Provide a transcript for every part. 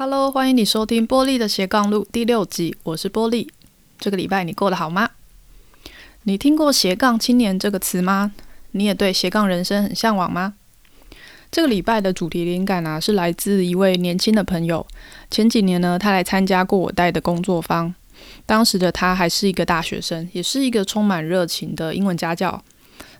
Hello，欢迎你收听波莉的斜杠路第六集，我是波莉。这个礼拜你过得好吗？你听过斜杠青年这个词吗？你也对斜杠人生很向往吗？这个礼拜的主题灵感啊，是来自一位年轻的朋友。前几年呢，他来参加过我带的工作坊。当时的他还是一个大学生，也是一个充满热情的英文家教。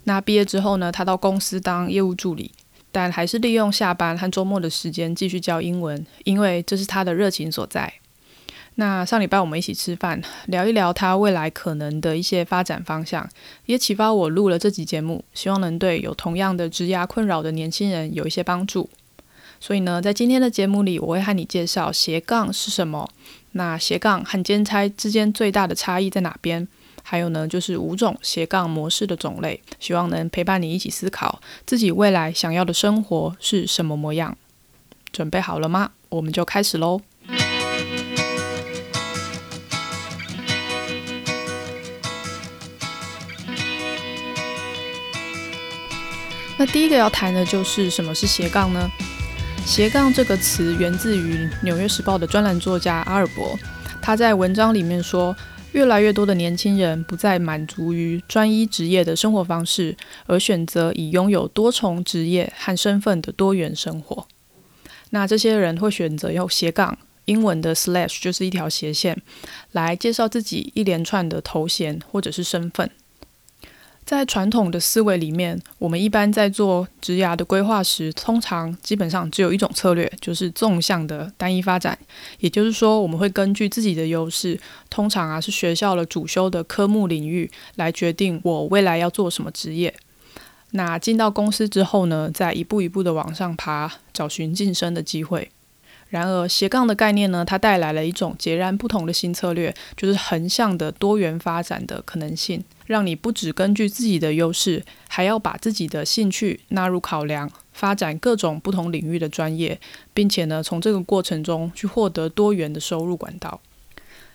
那毕业之后呢，他到公司当业务助理，但还是利用下班和周末的时间继续教英文，因为这是他的热情所在。那上礼拜我们一起吃饭，聊一聊他未来可能的一些发展方向，也启发我录了这集节目，希望能对有同样的职涯困扰的年轻人有一些帮助。所以呢，在今天的节目里，我会和你介绍斜杠是什么，那斜杠和兼差之间最大的差异在哪边？还有呢，就是五种斜杠模式的种类，希望能陪伴你一起思考自己未来想要的生活是什么模样。准备好了吗？我们就开始喽。那第一个要谈的就是什么是斜杠呢？斜杠这个词源自于《纽约时报》的专栏作家阿尔伯，他在文章里面说，越来越多的年轻人不再满足于专一职业的生活方式，而选择以拥有多重职业和身份的多元生活。那这些人会选择用斜杠，英文的 slash 就是一条斜线，来介绍自己一连串的头衔或者是身份。在传统的思维里面，我们一般在做职涯的规划时，通常基本上只有一种策略，就是纵向的单一发展。也就是说，我们会根据自己的优势，通常啊是学校的主修的科目领域，来决定我未来要做什么职业。那进到公司之后呢，再一步一步的往上爬，找寻晋升的机会。然而，斜杠的概念呢，它带来了一种截然不同的新策略，就是横向的多元发展的可能性，让你不只根据自己的优势，还要把自己的兴趣纳入考量，发展各种不同领域的专业，并且呢，从这个过程中去获得多元的收入管道。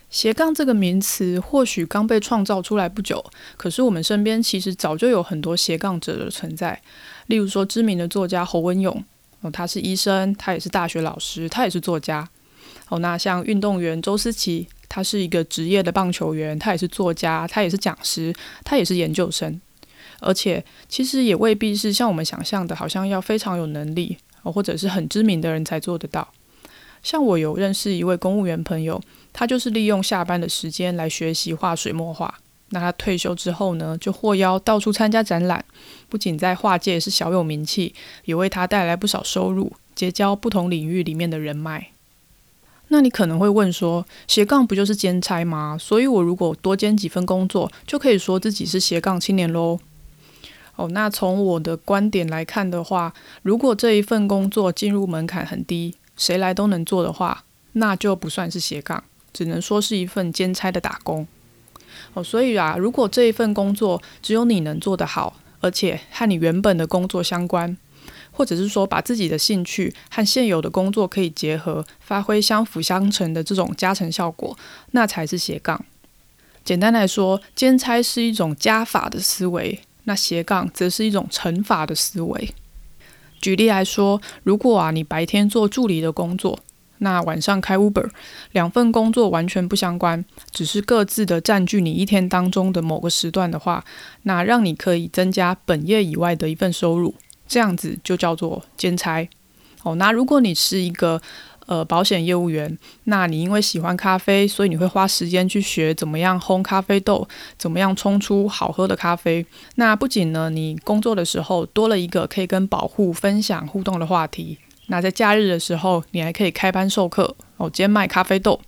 斜杠这个名词或许刚被创造出来不久，可是我们身边其实早就有很多斜杠者的存在，例如说知名的作家侯文咏。哦，他是医生，他也是大学老师，他也是作家。哦，那像运动员周思琪，他是一个职业的棒球员，他也是作家，他也是讲师，他也是研究生。而且，其实也未必是像我们想象的，好像要非常有能力，或者是很知名的人才做得到。像我有认识一位公务员朋友，他就是利用下班的时间来学习画水墨画。那他退休之后呢，就获邀到处参加展览，不仅在画界是小有名气，也为他带来不少收入，结交不同领域里面的人脉。那你可能会问说，斜杠不就是兼差吗？所以我如果多兼几份工作，就可以说自己是斜杠青年喽？哦，那从我的观点来看的话，如果这一份工作进入门槛很低，谁来都能做的话，那就不算是斜杠，只能说是一份兼差的打工。哦，所以啊，如果这一份工作只有你能做得好，而且和你原本的工作相关，或者是说把自己的兴趣和现有的工作可以结合，发挥相辅相成的这种加成效果，那才是斜杠。简单来说，兼差是一种加法的思维，那斜杠则是一种乘法的思维。举例来说，如果啊，你白天做助理的工作，那晚上开 Uber，两份工作完全不相关，只是各自的占据你一天当中的某个时段的话，那让你可以增加本业以外的一份收入，这样子就叫做兼差。哦，那如果你是一个呃保险业务员，那你因为喜欢咖啡，所以你会花时间去学怎么样烘咖啡豆，怎么样冲出好喝的咖啡。那不仅呢，你工作的时候多了一个可以跟保护分享互动的话题。那在假日的时候，你还可以开班授课哦，兼卖咖啡豆。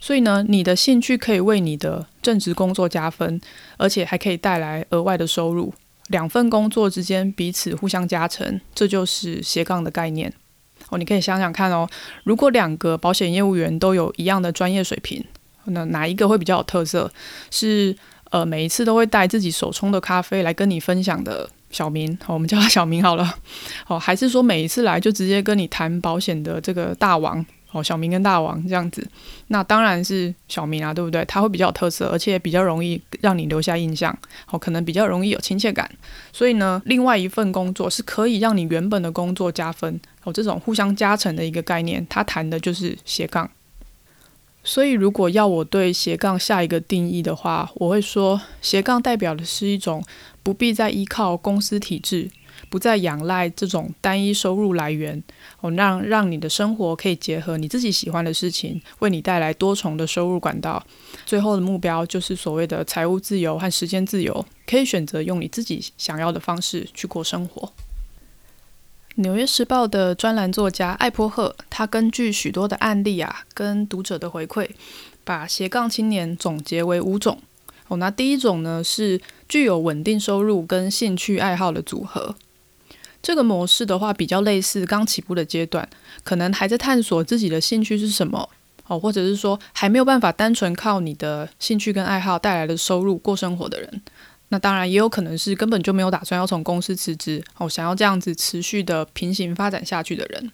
所以呢，你的兴趣可以为你的正职工作加分，而且还可以带来额外的收入。两份工作之间彼此互相加成，这就是斜杠的概念哦。你可以想想看哦，如果两个保险业务员都有一样的专业水平，那哪一个会比较有特色？是呃，每一次都会带自己手冲的咖啡来跟你分享的？小明，我们叫他小明好了。哦，还是说每一次来就直接跟你谈保险的这个大王，哦，小明跟大王这样子，那当然是小明啊，对不对？他会比较有特色，而且比较容易让你留下印象，哦，可能比较容易有亲切感。所以呢，另外一份工作是可以让你原本的工作加分，哦，这种互相加成的一个概念，他谈的就是斜杠。所以，如果要我对斜杠下一个定义的话，我会说，斜杠代表的是一种不必再依靠公司体制。不再仰赖这种单一收入来源，哦，让让你的生活可以结合你自己喜欢的事情，为你带来多重的收入管道。最后的目标就是所谓的财务自由和时间自由，可以选择用你自己想要的方式去过生活。《纽约时报》的专栏作家艾泼赫，他根据许多的案例啊，跟读者的回馈，把斜杠青年总结为五种。哦，那第一种呢，是具有稳定收入跟兴趣爱好的组合。这个模式的话，比较类似刚起步的阶段，可能还在探索自己的兴趣是什么哦，或者是说还没有办法单纯靠你的兴趣跟爱好带来的收入过生活的人。那当然也有可能是根本就没有打算要从公司辞职哦，想要这样子持续的平行发展下去的人。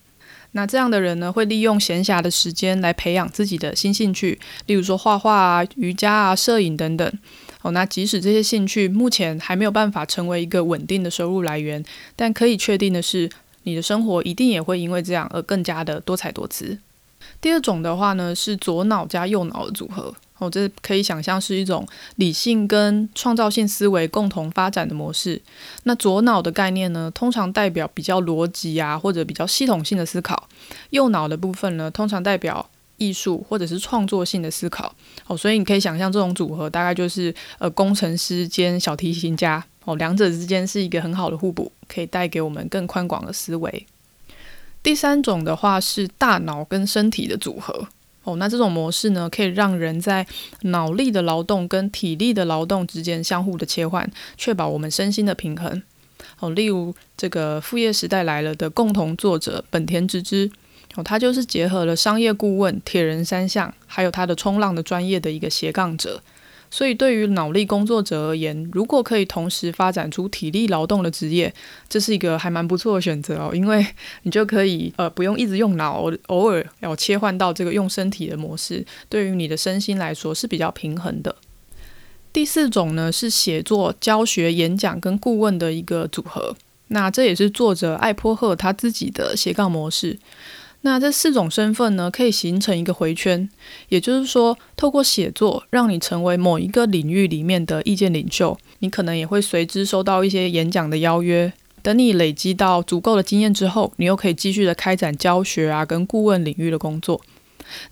那这样的人呢，会利用闲暇的时间来培养自己的新兴趣，例如说画画啊、瑜伽啊、摄影等等。哦，那即使这些兴趣目前还没有办法成为一个稳定的收入来源，但可以确定的是，你的生活一定也会因为这样而更加的多彩多姿。第二种的话呢，是左脑加右脑的组合。哦，这可以想象是一种理性跟创造性思维共同发展的模式。那左脑的概念呢，通常代表比较逻辑啊，或者比较系统性的思考；右脑的部分呢，通常代表艺术或者是创作性的思考，哦，所以你可以想象这种组合大概就是呃工程师兼小提琴家，哦，两者之间是一个很好的互补，可以带给我们更宽广的思维。第三种的话是大脑跟身体的组合，哦，那这种模式呢，可以让人在脑力的劳动跟体力的劳动之间相互的切换，确保我们身心的平衡。哦，例如这个《副业时代来了》的共同作者本田直之。哦，他就是结合了商业顾问、铁人三项，还有他的冲浪的专业的一个斜杠者。所以，对于脑力工作者而言，如果可以同时发展出体力劳动的职业，这是一个还蛮不错的选择哦。因为 你就可以呃不用一直用脑，偶尔要切换到这个用身体的模式，对于你的身心来说是比较平衡的。第四种呢是写作、教学、演讲跟顾问的一个组合。那这也是作者艾泼赫他自己的斜杠模式。那这四种身份呢，可以形成一个回圈，也就是说，透过写作，让你成为某一个领域里面的意见领袖，你可能也会随之收到一些演讲的邀约。等你累积到足够的经验之后，你又可以继续的开展教学啊，跟顾问领域的工作。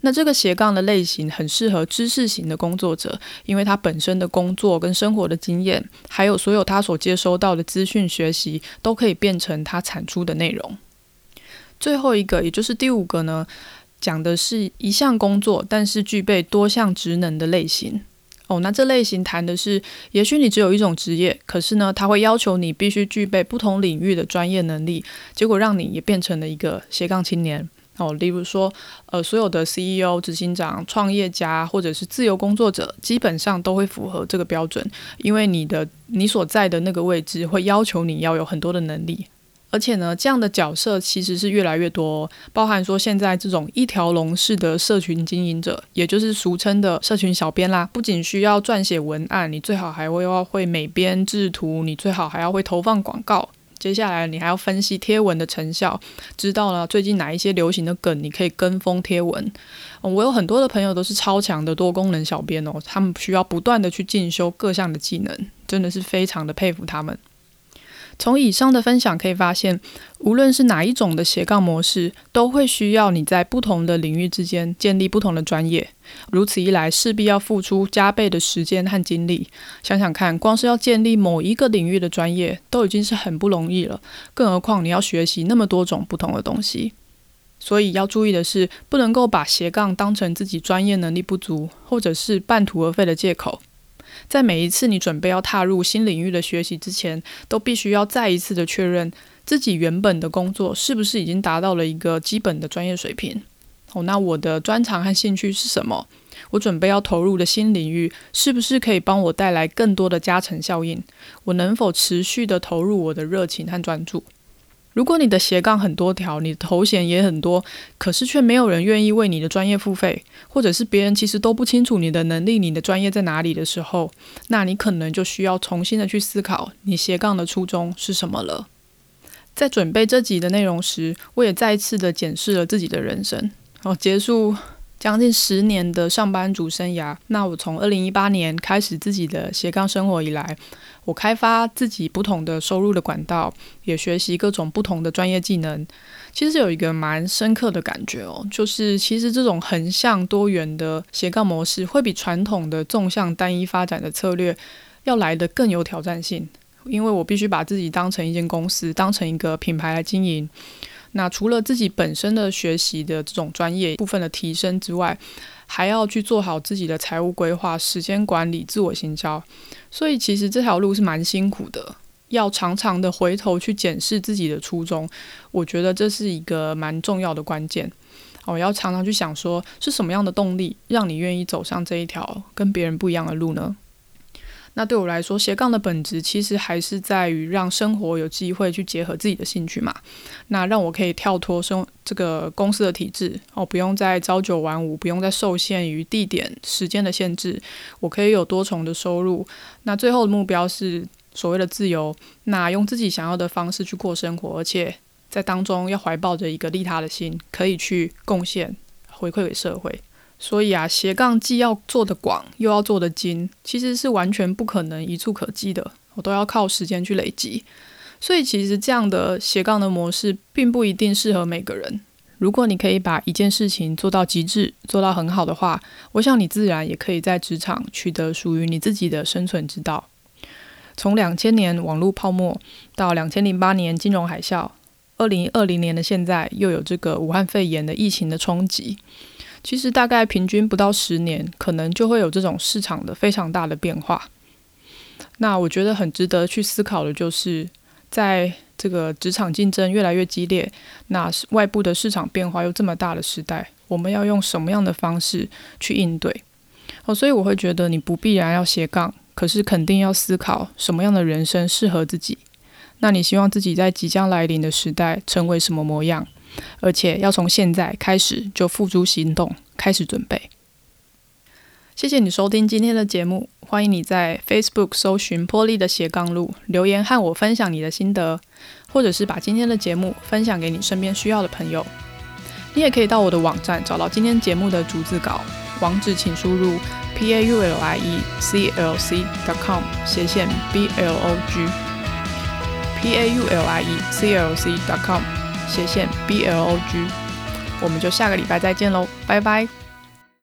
那这个斜杠的类型很适合知识型的工作者，因为他本身的工作跟生活的经验，还有所有他所接收到的资讯学习，都可以变成他产出的内容。最后一个，也就是第五个呢，讲的是一项工作，但是具备多项职能的类型。哦，那这类型谈的是，也许你只有一种职业，可是呢，它会要求你必须具备不同领域的专业能力，结果让你也变成了一个斜杠青年。哦，例如说，呃，所有的 CEO、执行长、创业家或者是自由工作者，基本上都会符合这个标准，因为你的你所在的那个位置会要求你要有很多的能力。而且呢，这样的角色其实是越来越多，包含说现在这种一条龙式的社群经营者，也就是俗称的社群小编啦。不仅需要撰写文案，你最好还会要会美编制图，你最好还要会投放广告。接下来你还要分析贴文的成效，知道了最近哪一些流行的梗，你可以跟风贴文。我有很多的朋友都是超强的多功能小编哦，他们需要不断的去进修各项的技能，真的是非常的佩服他们。从以上的分享可以发现，无论是哪一种的斜杠模式，都会需要你在不同的领域之间建立不同的专业。如此一来，势必要付出加倍的时间和精力。想想看，光是要建立某一个领域的专业，都已经是很不容易了，更何况你要学习那么多种不同的东西。所以要注意的是，不能够把斜杠当成自己专业能力不足，或者是半途而废的借口。在每一次你准备要踏入新领域的学习之前，都必须要再一次的确认自己原本的工作是不是已经达到了一个基本的专业水平。哦，那我的专长和兴趣是什么？我准备要投入的新领域是不是可以帮我带来更多的加成效应？我能否持续的投入我的热情和专注？如果你的斜杠很多条，你的头衔也很多，可是却没有人愿意为你的专业付费，或者是别人其实都不清楚你的能力、你的专业在哪里的时候，那你可能就需要重新的去思考你斜杠的初衷是什么了。在准备这集的内容时，我也再一次的检视了自己的人生，好，结束。将近十年的上班族生涯，那我从二零一八年开始自己的斜杠生活以来，我开发自己不同的收入的管道，也学习各种不同的专业技能。其实有一个蛮深刻的感觉哦，就是其实这种横向多元的斜杠模式，会比传统的纵向单一发展的策略要来得更有挑战性，因为我必须把自己当成一间公司，当成一个品牌来经营。那除了自己本身的学习的这种专业部分的提升之外，还要去做好自己的财务规划、时间管理、自我行销。所以其实这条路是蛮辛苦的，要常常的回头去检视自己的初衷。我觉得这是一个蛮重要的关键。我要常常去想说，是什么样的动力让你愿意走上这一条跟别人不一样的路呢？那对我来说，斜杠的本质其实还是在于让生活有机会去结合自己的兴趣嘛。那让我可以跳脱生这个公司的体制哦，不用再朝九晚五，不用再受限于地点、时间的限制，我可以有多重的收入。那最后的目标是所谓的自由，那用自己想要的方式去过生活，而且在当中要怀抱着一个利他的心，可以去贡献回馈给社会。所以啊，斜杠既要做得广，又要做得精，其实是完全不可能一触可及的。我都要靠时间去累积。所以其实这样的斜杠的模式，并不一定适合每个人。如果你可以把一件事情做到极致，做到很好的话，我想你自然也可以在职场取得属于你自己的生存之道。从两千年网络泡沫到两千零八年金融海啸，二零二零年的现在又有这个武汉肺炎的疫情的冲击。其实大概平均不到十年，可能就会有这种市场的非常大的变化。那我觉得很值得去思考的就是，在这个职场竞争越来越激烈，那外部的市场变化又这么大的时代，我们要用什么样的方式去应对？哦，所以我会觉得你不必然要斜杠，可是肯定要思考什么样的人生适合自己。那你希望自己在即将来临的时代成为什么模样？而且要从现在开始就付诸行动，开始准备。谢谢你收听今天的节目，欢迎你在 Facebook 搜寻波莉的斜杠路，留言和我分享你的心得，或者是把今天的节目分享给你身边需要的朋友。你也可以到我的网站找到今天节目的逐字稿，网址请输入 paulieclc.com 斜线 blog paulieclc.com 斜线 B L O G，我们就下个礼拜再见喽，拜拜。